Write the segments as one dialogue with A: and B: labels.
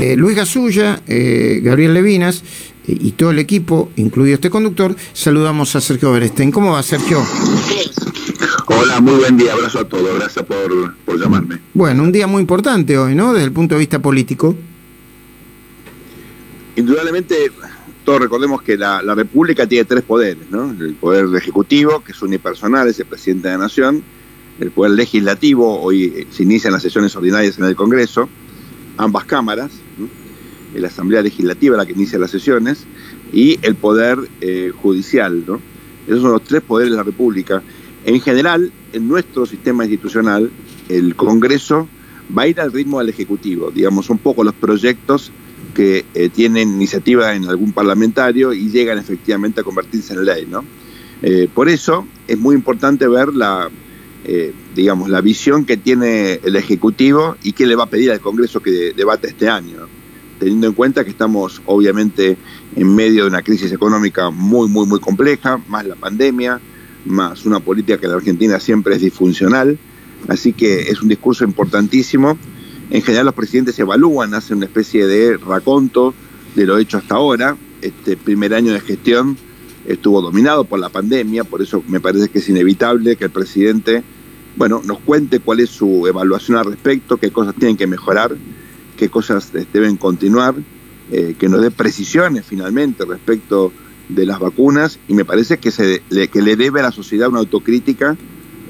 A: eh, Luis Gasulla, eh, Gabriel Levinas eh, y todo el equipo, incluido este conductor, saludamos a Sergio Berestein. ¿Cómo va, Sergio?
B: Hola, muy buen día, abrazo a todos, gracias por, por llamarme.
A: Bueno, un día muy importante hoy, ¿no? Desde el punto de vista político.
B: Indudablemente, todos recordemos que la, la, República tiene tres poderes, ¿no? El poder ejecutivo, que es unipersonal, es el presidente de la Nación, el poder legislativo, hoy se inician las sesiones ordinarias en el Congreso, ambas cámaras, ¿no? la Asamblea Legislativa la que inicia las sesiones, y el poder eh, judicial, ¿no? Esos son los tres poderes de la República. En general, en nuestro sistema institucional, el Congreso va a ir al ritmo del Ejecutivo, digamos, un poco los proyectos que eh, tienen iniciativa en algún parlamentario y llegan efectivamente a convertirse en ley, ¿no? Eh, por eso es muy importante ver la, eh, digamos, la visión que tiene el Ejecutivo y qué le va a pedir al Congreso que debate este año, teniendo en cuenta que estamos obviamente en medio de una crisis económica muy, muy, muy compleja, más la pandemia, más una política que en la Argentina siempre es disfuncional, así que es un discurso importantísimo. En general los presidentes evalúan, hacen una especie de raconto de lo hecho hasta ahora. Este primer año de gestión estuvo dominado por la pandemia, por eso me parece que es inevitable que el presidente, bueno, nos cuente cuál es su evaluación al respecto, qué cosas tienen que mejorar, qué cosas deben continuar, eh, que nos dé precisiones finalmente respecto de las vacunas y me parece que, se, le, que le debe a la sociedad una autocrítica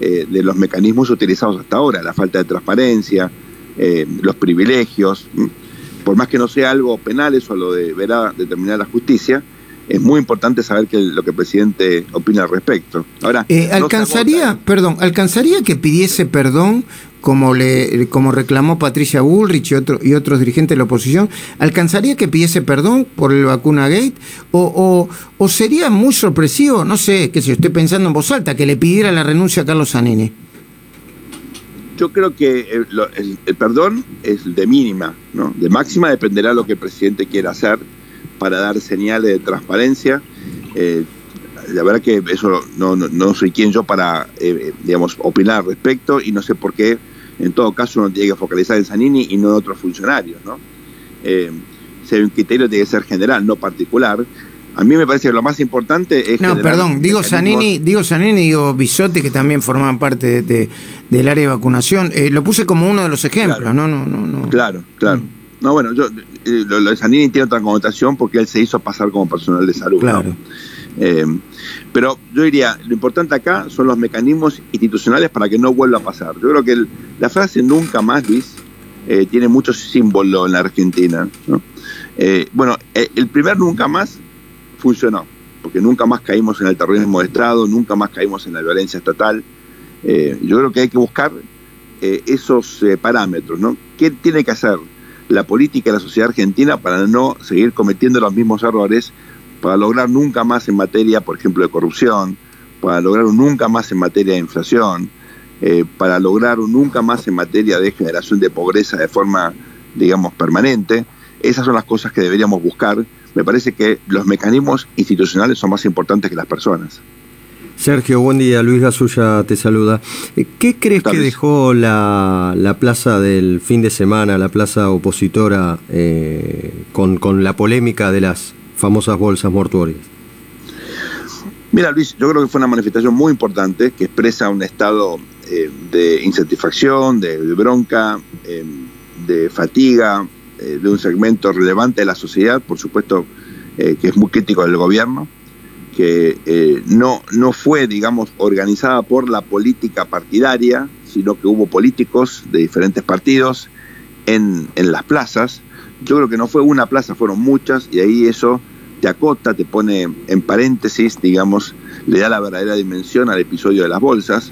B: eh, de los mecanismos utilizados hasta ahora, la falta de transparencia, eh, los privilegios, por más que no sea algo penal, eso lo deberá determinar la justicia, es muy importante saber que lo que el presidente opina al respecto.
A: Ahora, eh, alcanzaría, perdón, alcanzaría que pidiese perdón como le como reclamó Patricia Bullrich y, otro, y otros dirigentes de la oposición, ¿alcanzaría que pidiese perdón por el vacuna gate? O, o, o sería muy sorpresivo, no sé, que si estoy pensando en voz alta, que le pidiera la renuncia a Carlos Zanini?
B: Yo creo que el, el, el, perdón es de mínima, ¿no? De máxima dependerá lo que el presidente quiera hacer para dar señales de transparencia. Eh, la verdad que eso no, no, no soy quien yo para, eh, digamos, opinar al respecto y no sé por qué, en todo caso, uno tiene que focalizar en Zanini y no en otros funcionarios, ¿no? Eh, un criterio tiene que ser general, no particular. A mí me parece que lo más importante es...
A: No, perdón, digo Zanini, digo Zanini, digo Bisotti, que también formaban parte de, de, del área de vacunación. Eh, lo puse como uno de los ejemplos,
B: claro.
A: ¿no? no, no, no.
B: Claro, claro. Mm. No, bueno, yo, eh, lo, lo, de Zanini tiene otra connotación porque él se hizo pasar como personal de salud.
A: Claro.
B: ¿no? Eh, pero yo diría, lo importante acá son los mecanismos institucionales para que no vuelva a pasar. Yo creo que el, la frase nunca más, Luis, eh, tiene mucho símbolo en la Argentina. ¿no? Bueno, el primer nunca más funcionó, porque nunca más caímos en el terrorismo de Estado, nunca más caímos en la violencia estatal. yo creo que hay que buscar esos parámetros. ¿no? ¿Qué tiene que hacer la política y la sociedad argentina para no seguir cometiendo los mismos errores para lograr nunca más en materia, por ejemplo, de corrupción, para lograr un nunca más en materia de inflación, eh, para lograr un nunca más en materia de generación de pobreza de forma, digamos, permanente. Esas son las cosas que deberíamos buscar. Me parece que los mecanismos institucionales son más importantes que las personas.
C: Sergio, buen día. Luis Gasulla te saluda. Eh, ¿Qué crees que dejó la, la, plaza del fin de semana, la plaza opositora, eh, con, con la polémica de las famosas bolsas mortuorias?
B: Mira, Luis, yo creo que fue una manifestación muy importante que expresa un estado eh, de insatisfacción, de, de bronca, eh, de fatiga, de un segmento relevante de la sociedad, por supuesto que es muy crítico del gobierno, que no, no fue, digamos, organizada por la política partidaria, sino que hubo políticos de diferentes partidos en, en las plazas. Yo creo que no fue una plaza, fueron muchas, y ahí eso te acota, te pone en paréntesis, digamos, le da la verdadera dimensión al episodio de las bolsas,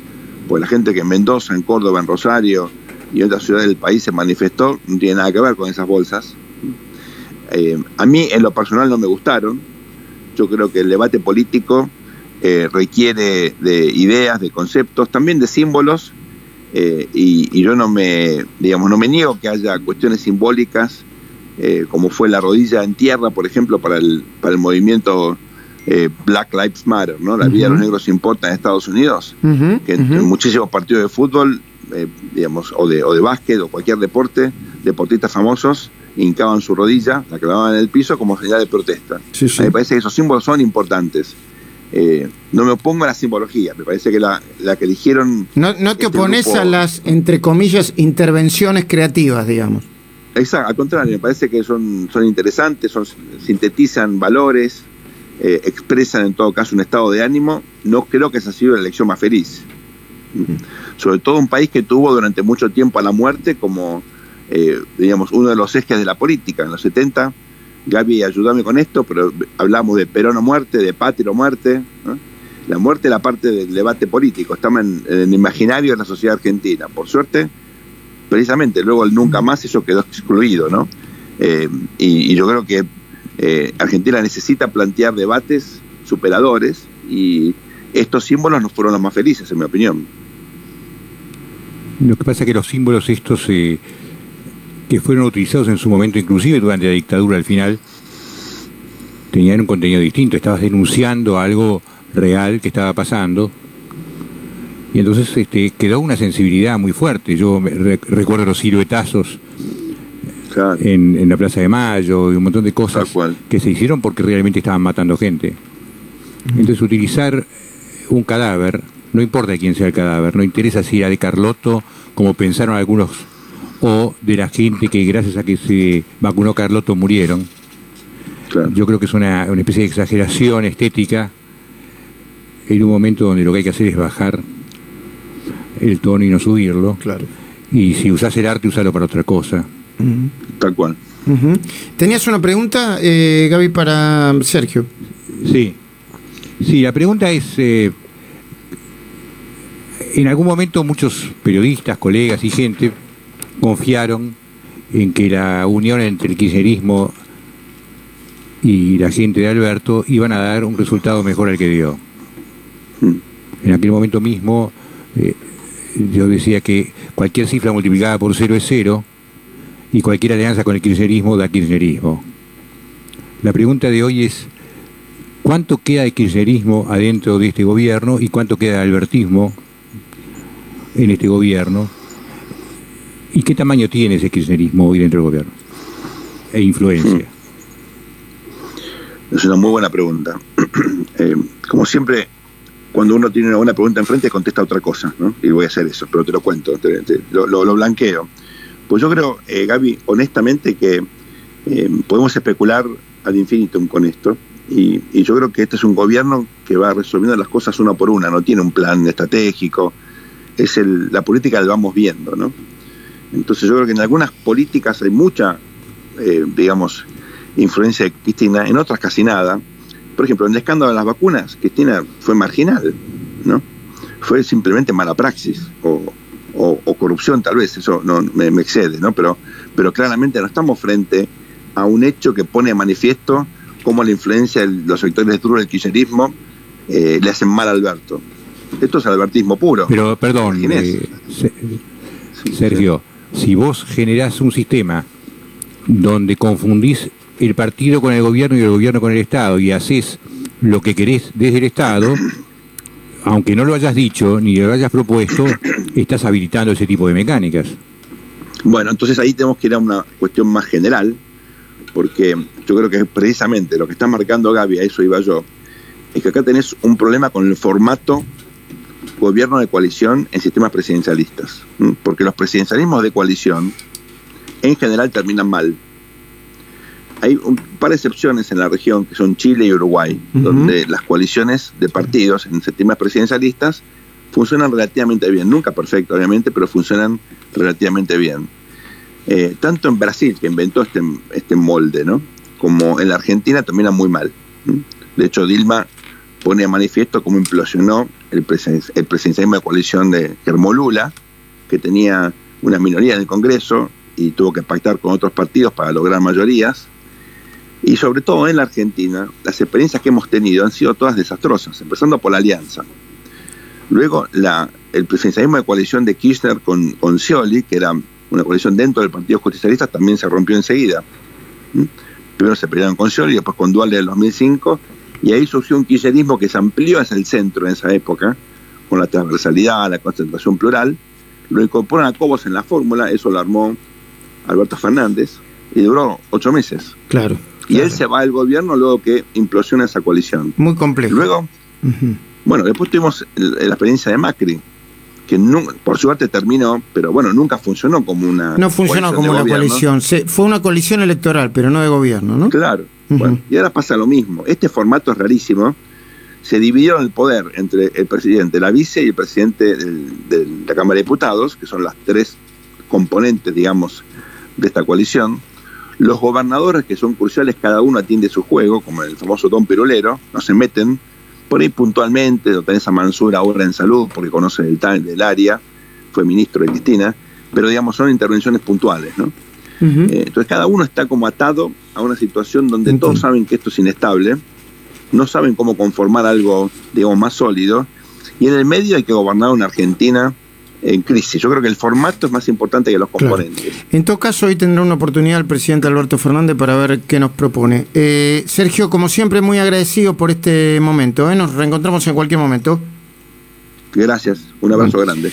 B: pues la gente que en Mendoza, en Córdoba, en Rosario y en otras ciudades del país se manifestó, no tiene nada que ver con esas bolsas. Eh, a mí en lo personal no me gustaron, yo creo que el debate político eh, requiere de ideas, de conceptos, también de símbolos, eh, y, y, yo no me, digamos, no me niego que haya cuestiones simbólicas eh, como fue la rodilla en tierra, por ejemplo, para el, para el movimiento eh, Black Lives Matter, ¿no? La uh -huh. vida de los negros importa en Estados Unidos, uh -huh. que en, uh -huh. en, muchísimos partidos de fútbol, eh, digamos, o de, o de básquet o cualquier deporte, deportistas famosos hincaban su rodilla, la clavaban en el piso como señal de protesta. Me parece que esos símbolos son importantes. Eh, no me opongo a la simbología, me parece que la, que eligieron...
A: No, no te este opones a las, entre comillas, intervenciones creativas, digamos.
B: Exacto, al contrario, me parece que son, son interesantes, son, sintetizan valores, eh, expresan en todo caso un estado de ánimo. No creo que esa ha sido la elección más feliz. Sobre todo un país que tuvo durante mucho tiempo a la muerte como, eh, digamos, uno de los ejes de la política. En los 70 Gaby, ayúdame con esto, pero hablamos de Perón o muerte, de Patria o muerte. La muerte es la parte del debate político, estamos en, el imaginario de la sociedad argentina. Por suerte, precisamente, luego el nunca más eso quedó excluido, ¿no? Eh, y, yo creo que eh, Argentina necesita plantear debates superadores y estos símbolos no fueron los más felices, en mi opinión.
D: Lo que pasa es que los símbolos estos... Eh que fueron utilizados en su momento, inclusive durante la dictadura al final, tenían un contenido distinto. Estabas denunciando algo real que estaba pasando. Y entonces este, quedó una sensibilidad muy fuerte. Yo recuerdo los siluetazos en, la Plaza de Mayo y un montón de cosas que se hicieron porque realmente estaban matando gente. Entonces utilizar un cadáver, no importa quién sea el cadáver, no interesa si era de Carlotto, como pensaron algunos o de la gente que gracias a que se vacunó Carlotto murieron. Yo creo que es una, especie de exageración estética en un momento donde lo que hay que hacer es bajar el tono y no subirlo.
A: Claro.
D: Y si usas el arte, usalo para otra cosa.
B: Tal cual.
A: Tenías una pregunta, eh, Gaby, para Sergio.
D: Sí. Sí, la pregunta es, eh, en algún momento muchos periodistas, colegas y gente confiaron en que la unión entre el kirchnerismo y la gente de Alberto iban a dar un resultado mejor al que dio. Hmm. En aquel momento mismo eh, yo decía que cualquier cifra multiplicada por cero es cero y cualquier alianza con el kirchnerismo da kirchnerismo. La pregunta de hoy es, ¿cuánto queda de kirchnerismo adentro de este gobierno y cuánto queda de albertismo en este gobierno? ¿Y qué tamaño tiene ese kirchnerismo hoy dentro del gobierno? E influencia.
B: Es una muy buena pregunta. Eh, como siempre, cuando uno tiene una buena pregunta enfrente, contesta otra cosa, ¿no? Y voy a hacer eso, pero te lo cuento, lo, blanqueo. Pues yo creo, eh, Gaby, honestamente, que eh, podemos especular ad infinitum con esto. Y, yo creo que este es un gobierno que va resolviendo las cosas una por una, no tiene un plan estratégico, es el, la política la vamos viendo, ¿no? Entonces yo creo que en algunas políticas hay mucha, eh, digamos, influencia de Cristina, en otras casi nada. Por ejemplo, en el escándalo de las vacunas, Cristina fue marginal, ¿no? Fue simplemente mala praxis o, corrupción tal vez, eso no me, excede, ¿no? Pero, pero claramente no estamos frente a un hecho que pone a manifiesto cómo la influencia de los sectores duros del kirchnerismo eh, le hacen mal a Alberto. Esto es albertismo puro.
D: Pero, perdón, eh, Sergio, si vos generás un sistema donde confundís el partido con el gobierno y el gobierno con el Estado y haces lo que querés desde el Estado, aunque no lo hayas dicho ni lo hayas propuesto, estás habilitando ese tipo de mecánicas.
B: Bueno, entonces ahí tenemos que ir a una cuestión más general, porque yo creo que precisamente lo que está marcando Gaby, a eso iba yo, es que acá tenés un problema con el formato gobierno de coalición en sistemas presidencialistas, porque los presidencialismos de coalición en general terminan mal. Hay un par de excepciones en la región, que son Chile y Uruguay, donde las coaliciones de partidos en sistemas presidencialistas funcionan relativamente bien, nunca perfecto obviamente, pero funcionan relativamente bien. Eh, tanto en Brasil, que inventó este, este molde, ¿no? como en la Argentina terminan muy mal. De hecho, Dilma pone a manifiesto cómo implosionó el, el presidencialismo de coalición de Germolula, que tenía una minoría en el Congreso y tuvo que pactar con otros partidos para lograr mayorías. Y sobre todo en la Argentina, las experiencias que hemos tenido han sido todas desastrosas, empezando por la alianza. Luego, el presidencialismo de coalición de Kirchner con, con Scioli, que era una coalición dentro del Partido Justicialista, también se rompió enseguida. ¿Mm? Primero se pelearon con Scioli, después con Dualde del 2005, y ahí surgió un kirchnerismo que se amplió hacia el centro en esa época, con la transversalidad, la concentración plural. Lo incorporan a Cobos en la fórmula, eso lo armó Alberto Fernández. y duró ocho meses.
A: Claro.
B: Y él se va al gobierno luego que implosiona esa coalición.
A: Muy complejo.
B: Luego, bueno, después tuvimos la experiencia de Macri, que por suerte terminó, pero bueno, nunca funcionó como una.
A: No funcionó como una coalición, fue una coalición electoral, pero no de gobierno, ¿no?
B: Claro. bueno, y ahora pasa lo mismo. Este formato es rarísimo. Se dividió el poder entre el presidente, la vice y el presidente de la Cámara de Diputados, que son las tres componentes, digamos, de esta coalición. Los gobernadores, que son cruciales, cada uno atiende su juego, como el famoso Don Perolero, no se meten. Por ahí puntualmente, lo tenés a Mansur ahora en salud, porque conoce el, del área, fue ministro de Cristina, pero digamos, son intervenciones puntuales, ¿no? Eh, entonces cada uno está como atado a una situación donde todos saben que esto es inestable, no saben cómo conformar algo, digamos, más sólido, y en el medio hay que gobernar una Argentina en crisis. Yo creo que el formato es más importante que los componentes.
A: En todo caso, hoy tendrá una oportunidad el presidente Alberto Fernández para ver qué nos propone. Eh, Sergio, como siempre, muy agradecido por este momento. ¿eh? Nos reencontramos en cualquier momento.
B: Gracias, un abrazo grande.